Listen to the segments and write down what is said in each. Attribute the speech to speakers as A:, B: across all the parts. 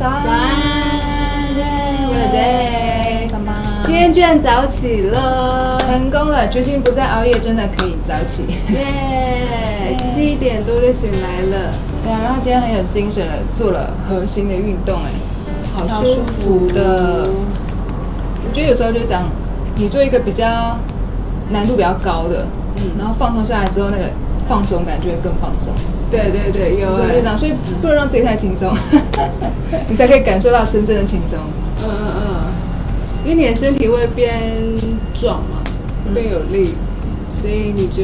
A: 早安，
B: 早安
A: 我的 day，棒棒！
B: 今天居然早起了，
A: 成功了，决心不再熬夜，真的可以早起。
B: 耶！七点多就醒来了，
A: 对啊，然后今天很有精神了，做了核心的运动，哎，
B: 好
A: 舒服的。我觉得有时候就这样，你做一个比较难度比较高的，嗯，然后放松下来之后，那个放松感就会更放松。
B: 对对对，有哎
A: 所以就这样，所以不能让自己太轻松，你才可以感受到真正的轻松。
B: 嗯嗯嗯，因为你的身体会变壮嘛，会变有力，所以你就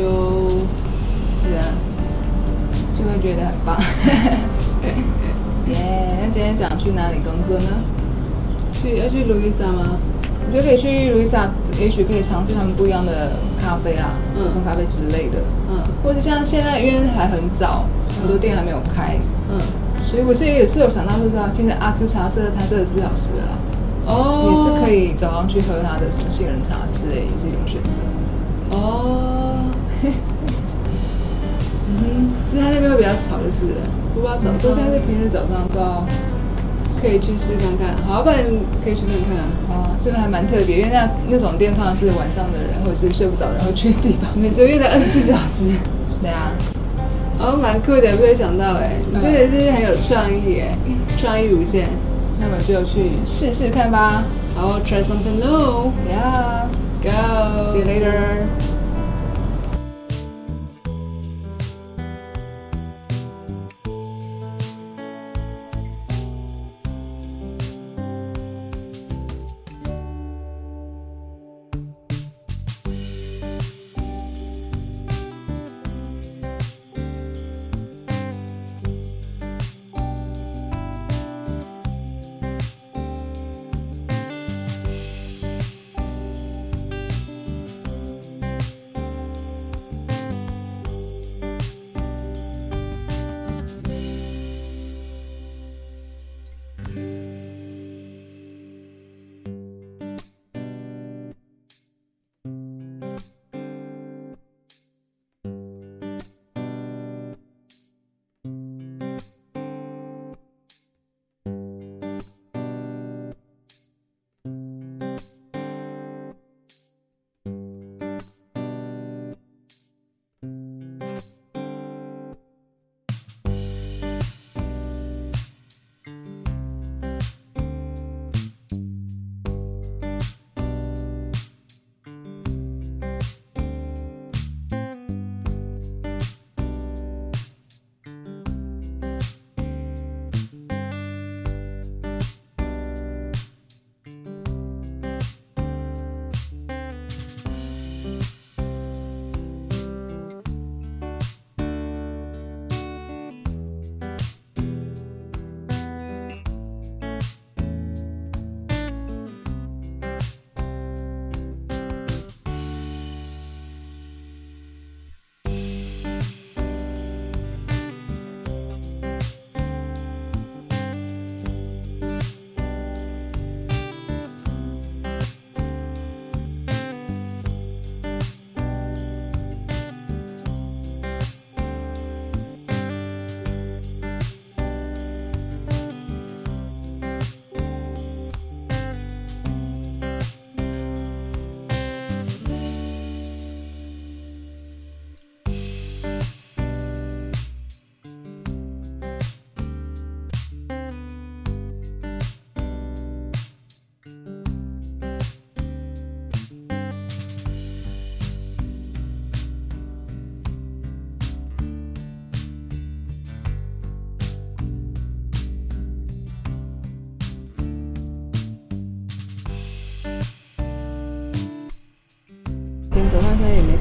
A: 对啊，就会觉得很棒。耶、那今天想去哪里工作呢？
B: 去要去路易莎吗？
A: 我觉得可以去路易莎，也许可以尝试他们不一样的咖啡啦，
B: 嗯
A: 手冲咖啡之类的，
B: 嗯
A: 或者像现在因为还很早，很多店还没有开，
B: 嗯，
A: 所以我是也是有想到说，现在阿 Q 茶社它是二十四小时的啦，
B: 哦，
A: 也是可以早上去喝它的什么杏仁茶之类，也是一种选择。
B: 哦。嗯哼，所以他那边会比较吵，就是了不知道早
A: 说
B: 上
A: 现在是平日早上不知道。
B: 可以去试看看，好，不然可以去看看啊。
A: 哦，是不是还蛮特别？因为那那种店通常是晚上的人或者是睡不着然后去的地方。
B: 每周月的二十四小时，
A: 对啊，
B: 哦，蛮酷的，没有想到哎，你真的是很有创意哎，创意无限。
A: 那么就去试试看吧。
B: 好，try something
A: new，Yeah,
B: go。
A: see you later.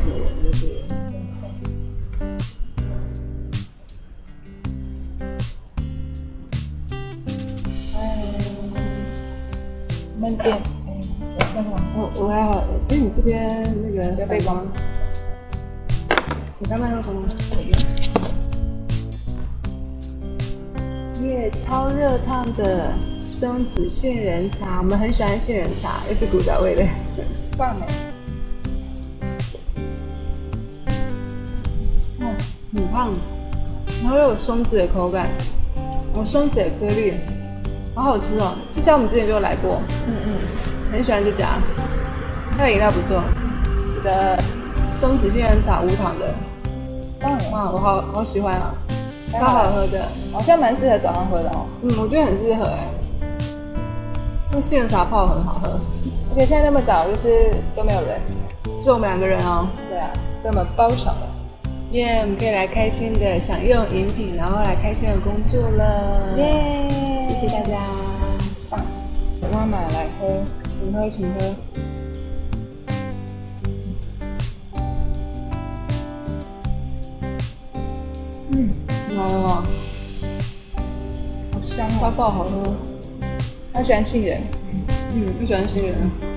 B: 上现在也没什么人，就是了。
A: 闷店，
B: 哦，我还好，哎，你这边那个
A: 要背光，
B: 你刚麦克风吗？耶，超热烫的松子杏仁茶，我们很喜欢杏仁茶，又是古早味的。
A: 棒哎！
B: 后又有松子的口感，哦，松子的颗粒，好好吃哦！这家我们之前就来过，
A: 嗯嗯，
B: 很喜欢这家，它的饮料不错，
A: 是的，
B: 松子杏仁茶无糖的，
A: 棒，
B: 哇，我好好喜欢啊，超好喝的，
A: 好像蛮适合早上喝的哦。
B: 嗯，我觉得很适合哎，那杏仁茶泡很好喝，
A: 而且现在那么早，就是都没有人，
B: 就我们两个人哦，
A: 对啊，被我们包场了。
B: 耶，我们可以来开心的享用饮品，然后来开心的工作了，
A: 耶，
B: 谢谢大家，
A: 棒，妈妈来喝，
B: 请喝，请喝。
A: 嗯，
B: 好喝哦，
A: 好香
B: 超
A: 哦，
B: 爆好喝。
A: 他喜欢杏仁。
B: 嗯，不喜欢杏仁。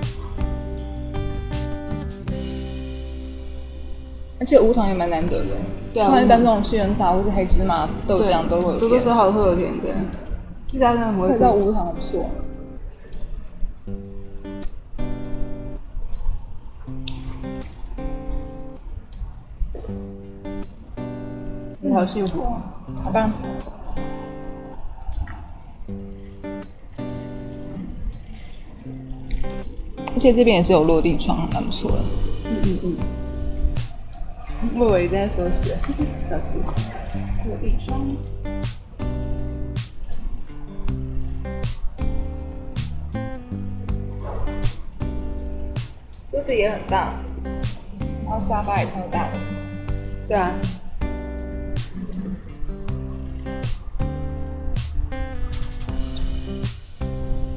A: 且无糖也蛮难得的。
B: 对啊
A: 通常一般这种杏仁茶或是黑芝麻豆浆都会有甜
B: 多多少少会有甜的。这家真的很会做。
A: 味道无糖很不错。
B: 你好幸福。
A: 好棒。而且这边也是有落地窗，还蛮不错的。
B: 嗯嗯。我以为你在说是，小思。
A: 落地窗。桌子也很大，然后沙发也超大的。
B: 对啊。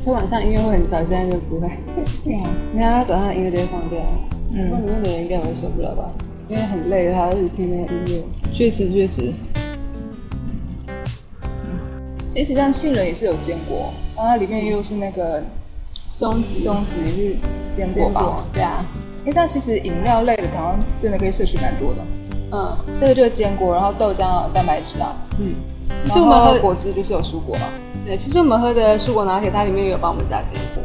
B: 他晚上音乐会很吵，现在就不会。
A: 对啊，
B: 你看他早上音乐直接放掉，
A: 嗯
B: 那里面的人应该也会受不了吧？因为很累，还要一直听那个音乐。
A: 确实确实。其实像杏仁也是有坚果，然后它里面又是那个
B: 松子，
A: 松子也是坚果吧？
B: 对啊，
A: 哎，这样其实饮料类的好像真的可以摄取蛮多的。
B: 嗯
A: 这个就是坚果，然后豆浆啊、蛋白质啊，
B: 嗯。其
A: 其
B: 实我们喝，
A: 果汁就是有蔬果嘛。
B: 对，其实我们喝的蔬果拿铁，它里面也有帮我们加坚果。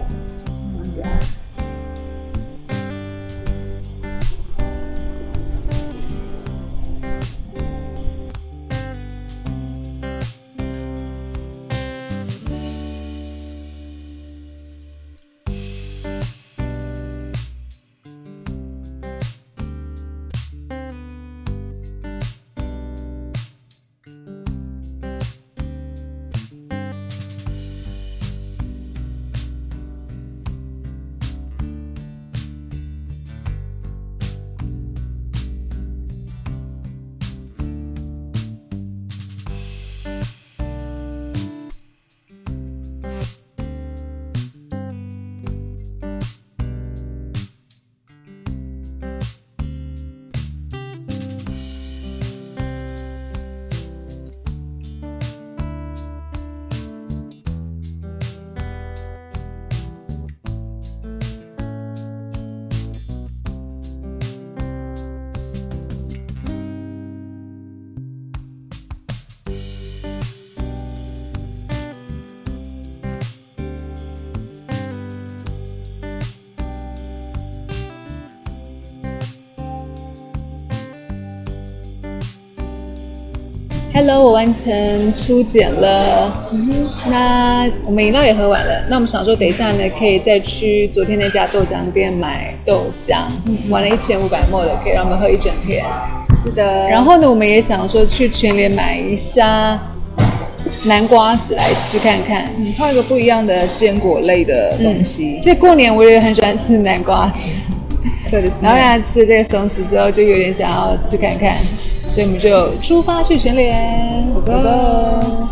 A: Hello，我完成初检了。嗯哼，那我们饮料也喝完了。那我们想说，等一下呢，可以再去昨天那家豆浆店买豆浆，玩了一千五百沫的，可以让我们喝一整天。
B: 是的
A: 然后呢，我们也想说去全联买一下南瓜子来吃看看，换一个不一样的坚果类的东西。其实过年我也很喜欢吃南瓜子，
B: そうです
A: 然后呢吃这个松子之后，就有点想要吃看看， 所以我们就出发去全联。
B: Go go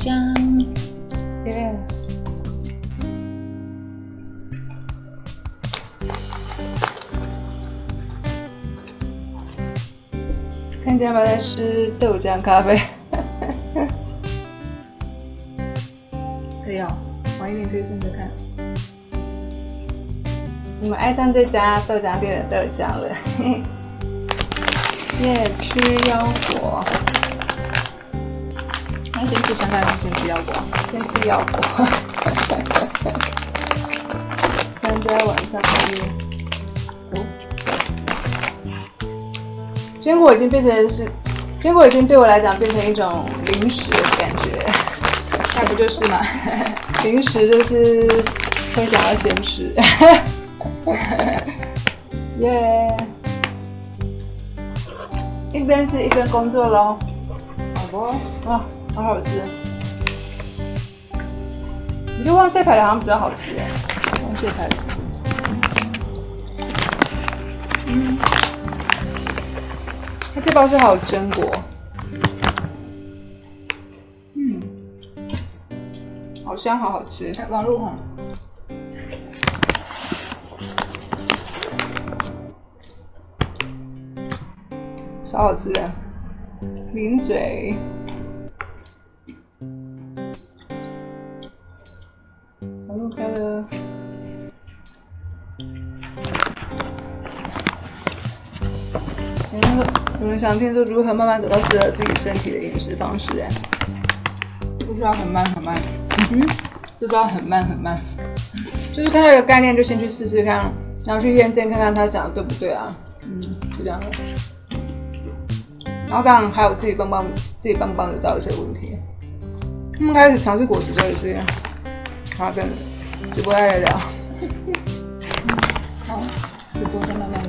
B: 豆浆，耶。看见吗在吃豆浆咖啡，可以哦，晚一点可以试试看。我们爱上这家豆浆店的豆浆了，耶！吃腰果，先吃香菜，还是先吃腰果？先吃腰果。现在 晚上吃。哦，坚果已经变成是，坚果已经对我来讲变成一种零食的感觉，那不就是吗？零食就是会想要先吃。耶！一边吃一边工作喽，好不？啊，好好吃！我觉得旺蟹排的好像比较好吃。哎，旺蟹排是嗯，它这包是还有榛果，嗯，好香，好好吃。网络红。超好吃。的，零嘴，有人有人想听说如何慢慢找到适合自己身体的饮食方式？哎，不需要很慢很慢，嗯哼，就是要很慢很慢，就是看到一个概念就先去试试看，然后去验证看看他讲的对不对啊？嗯，就这样的。然后当然还有自己棒棒自己棒棒得到一些问题。他们开始尝试果实之后也是，好跟直播再聊。好，直播再慢慢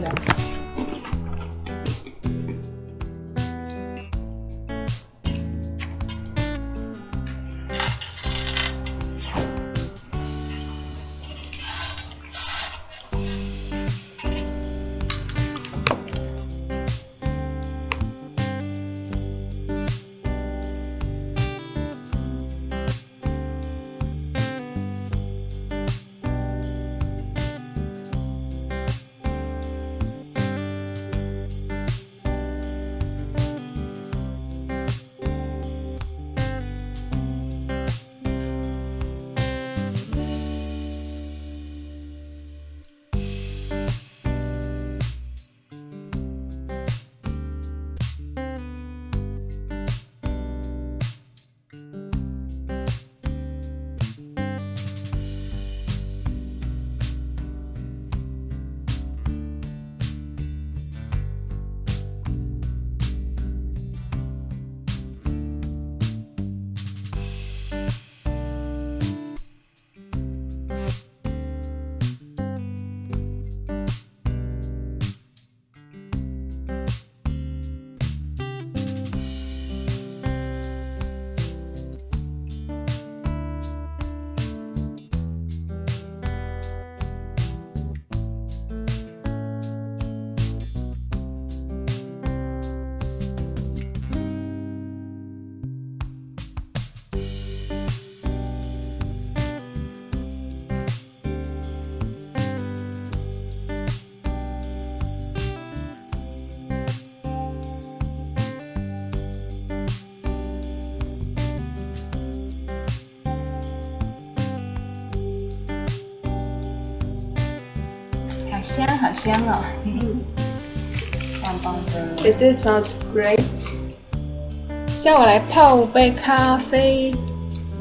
B: 好香哦！棒棒的。It sounds great。现在我来泡杯咖啡，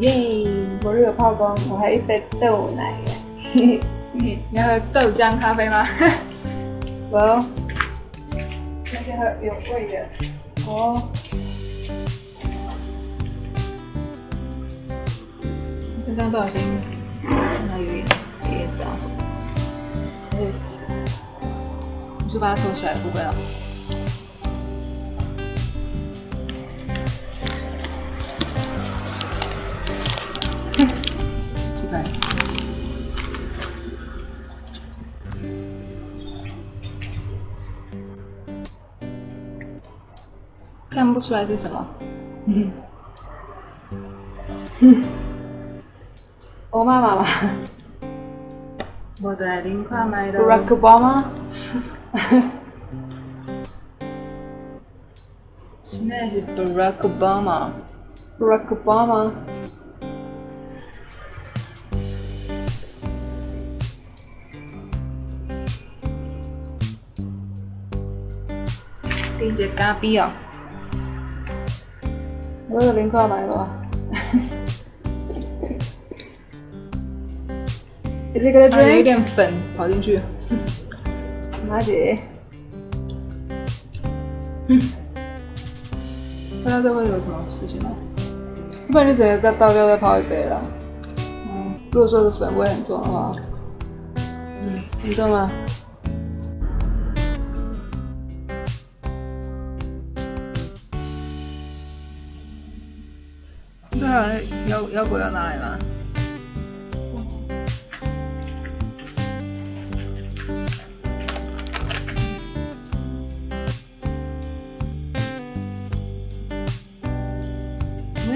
B: 耶！我热泡光，我还一杯豆奶耶。你要喝豆浆咖啡吗？我，那先喝有味的。哦。刚刚不小心看到有点跌倒。就把它收起来，不会啊。失败。看不出来是什么。嗯。嗯我妈妈吧
A: 我来零块买的。
B: ？Barack Obama？
A: 现在是 Barack Obama。
B: Barack Obama？
A: 第一节咖啡哦。
B: 我有零块买吧。Is it gonna
A: 啊，有？点粉跑进去。
B: 马姐，
A: 不知道这会有什么事情吗？
B: 一般就直接倒倒掉再泡一杯了。嗯，如果说是粉味很重的话，嗯，你知道吗？
A: 对啊，腰腰果要拿来吗？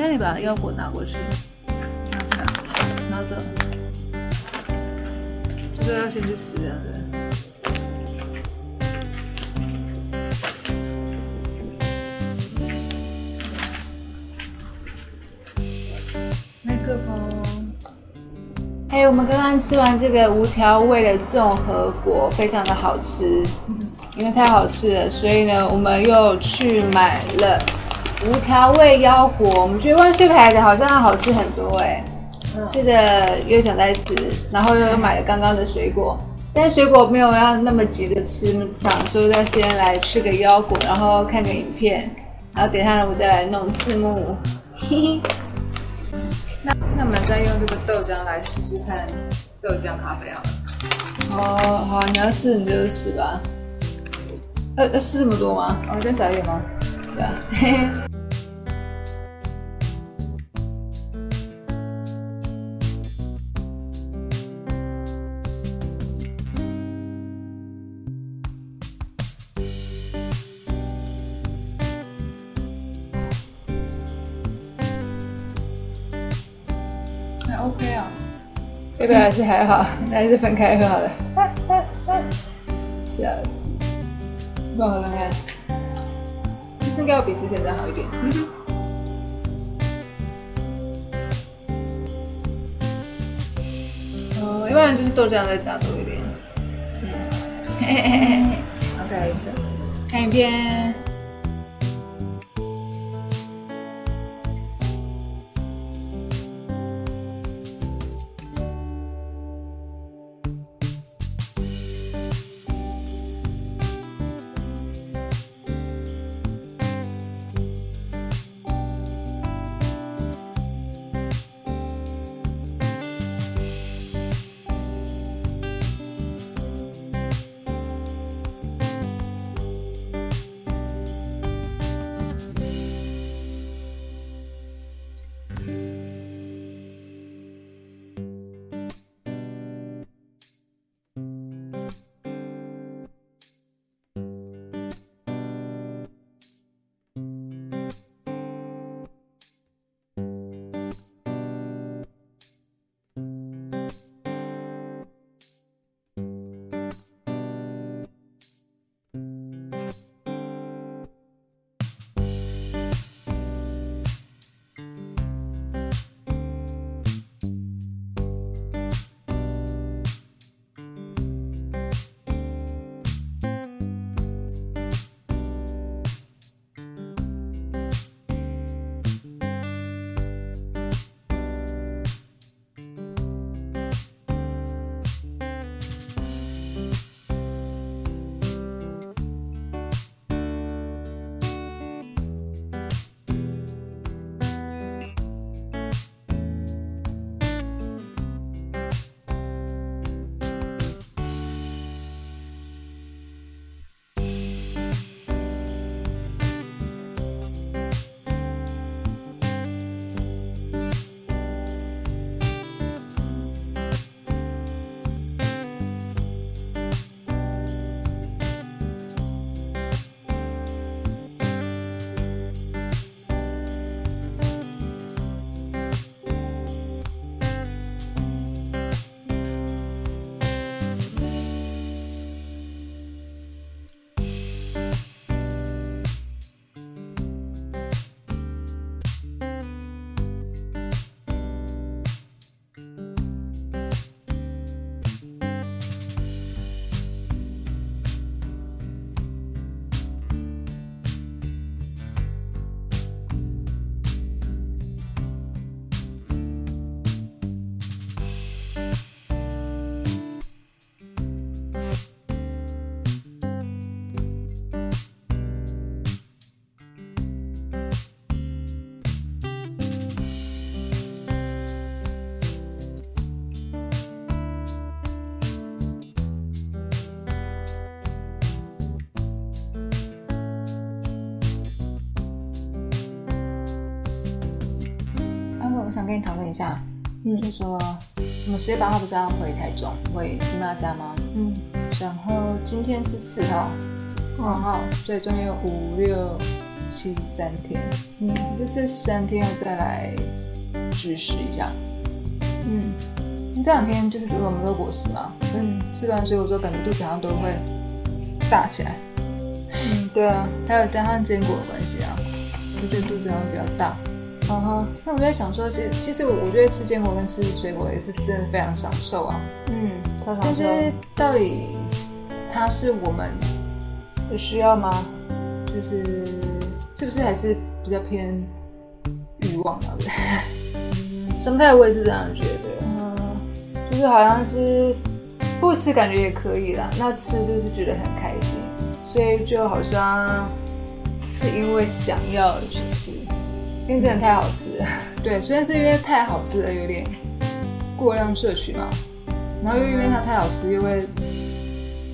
A: 我让你把腰果拿过去，拿这样，拿着，就是要先去洗这样子。麦克风。
B: 哎、我们刚刚吃完这个无调味的综合果，非常的好吃。因为太好吃了，所以呢，我们又去买了无调味腰果。我们觉得万岁牌的好像好吃很多哎、吃的又想再吃，然后又买了刚刚的水果。但是水果没有要那么急着吃上，所以要先来吃个腰果，然后看个影片，然后等一下呢，我再来弄字幕。嘿嘿。
A: 那那我们再用这个豆浆来试试看豆浆咖啡好了。
B: 哦，好，你要试你就试吧。要要试这么多吗？
A: 哦，再少一点吗？
B: 这样。要不要还是还好，那还是分开喝好了。笑死！帮我喝看看，
A: 其实应该要比之前再好一点。
B: 哦，要不然就是豆浆再加多一点。嘿嘿嘿嘿嘿
A: ，OK，是。
B: 看影片。
A: 想跟你讨论一下，
B: 嗯
A: 就说我们十月八号不是要回台中回姨妈家吗？
B: 嗯，
A: 然后今天是四号，五号，所以中间有五六七三天。
B: 嗯
A: 可是这三天要再来指示一下。
B: 嗯
A: 这两天就是我们都果实嘛，嗯吃完水果之后，感觉肚子好像都会大起来。
B: 嗯，对啊，
A: 还有加上坚果的关系啊，我觉得肚子好像比较大。
B: 啊哈，
A: 那我在想说，其实其实我我觉得吃坚果跟吃水果也是真的非常享受啊。
B: 嗯，超
A: 但是到底它是我们
B: 有需要吗？
A: 就是是不是还是比较偏欲望啊？对？
B: 生态我也是这样觉得，
A: 嗯，
B: 就是好像是不吃感觉也可以啦，那吃就是觉得很开心，所以就好像是因为想要去吃，因为真的太好吃。了。
A: 对，虽然是因为太好吃而，有点过量摄取嘛，然后又因为它太好吃，又会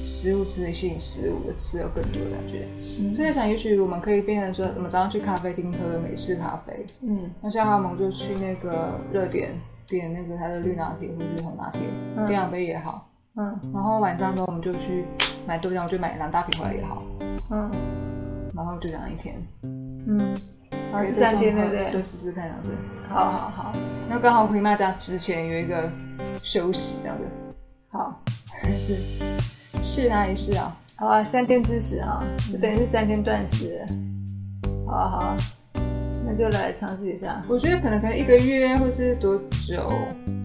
A: 食物吃的吸引食物的吃有更多的感觉。所以在想，也许我们可以变成说，我们早上去咖啡厅喝美式咖啡，
B: 嗯。
A: 那像他们就去那个热点点那个他的绿拿铁或者是红拿铁，
B: 嗯。
A: 点两杯也好。
B: 嗯。
A: 然后晚上呢，我们就去买豆浆，我就买两大瓶回来也好。
B: 嗯。
A: 然后就这样一天，
B: 嗯，好，
A: 可以
B: 三天对不对？
A: 对，试试看这样子。
B: 好好好
A: 那刚好回妈家之前有一个休息这样子，
B: 好
A: 是试他一试啊。
B: 好啊，三天之食啊，就等于是三天断食。好啊好啊，那就来尝试一下。
A: 我觉得可能可能一个月或是多久，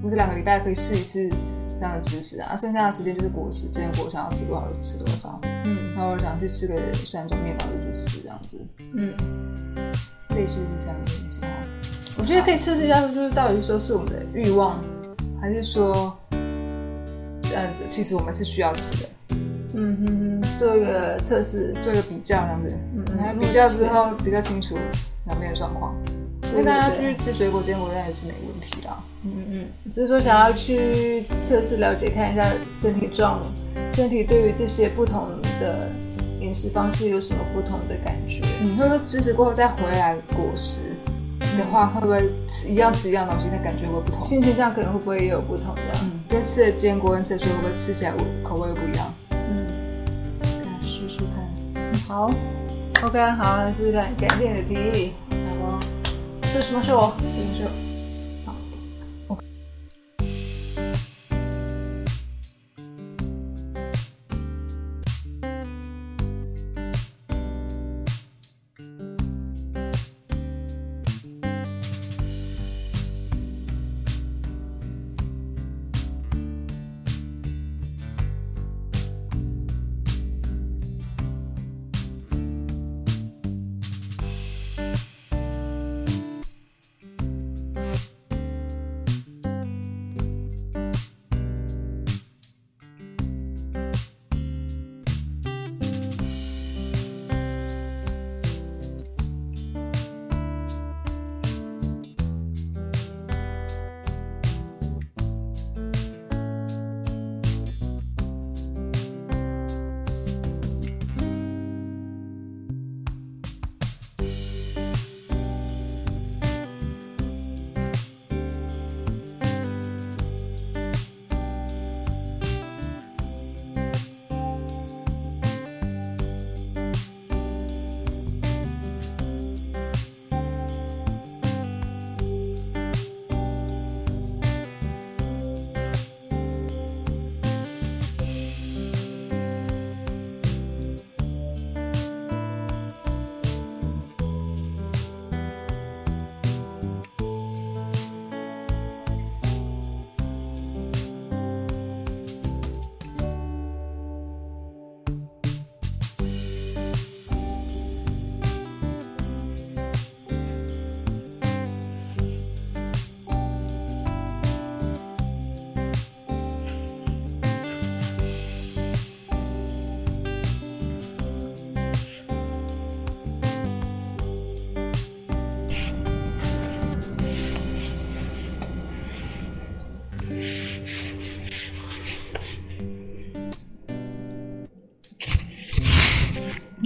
A: 或是两个礼拜可以试一次这样的知识啊。剩下的时间就是果实，坚果想要吃多少就吃多少。
B: 嗯
A: 然后我想去吃个酸种面包就去吃这样子，
B: 嗯，
A: 类似这三个东西啊。我觉得可以测试一下，就是到底说是我们的欲望，还是说，呃，其实我们是需要吃的，
B: 嗯哼哼，做一个测试。
A: 做一个比较这样子。
B: 嗯
A: 然后比较之后比较清楚两边的状况。所以大家继续吃水果坚果，那也是没问题啦。
B: 嗯嗯，只是说想要去测试了解，看一下身体状，身体对于这些不同的饮食方式有什么不同的感觉。
A: 嗯，会不会吃食过后再回来果实的话，会不会吃一样吃一样东西，那感觉会不同？
B: 心情上可能会不会也有不同的？
A: 嗯，跟吃的坚果跟吃的水果会不会吃起来口味会不一样？
B: 嗯，
A: 大家试试看。
B: 好，OK，好，来试试看，感谢你的提议。
A: 好不？
B: 是什么手？
A: 什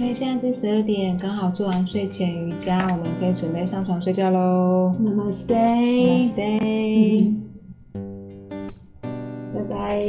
A: 么时候？那现在是十二点，刚好做完睡前瑜伽，我们可以准备上床睡觉喽。Namaste，Namaste。
B: 拜拜。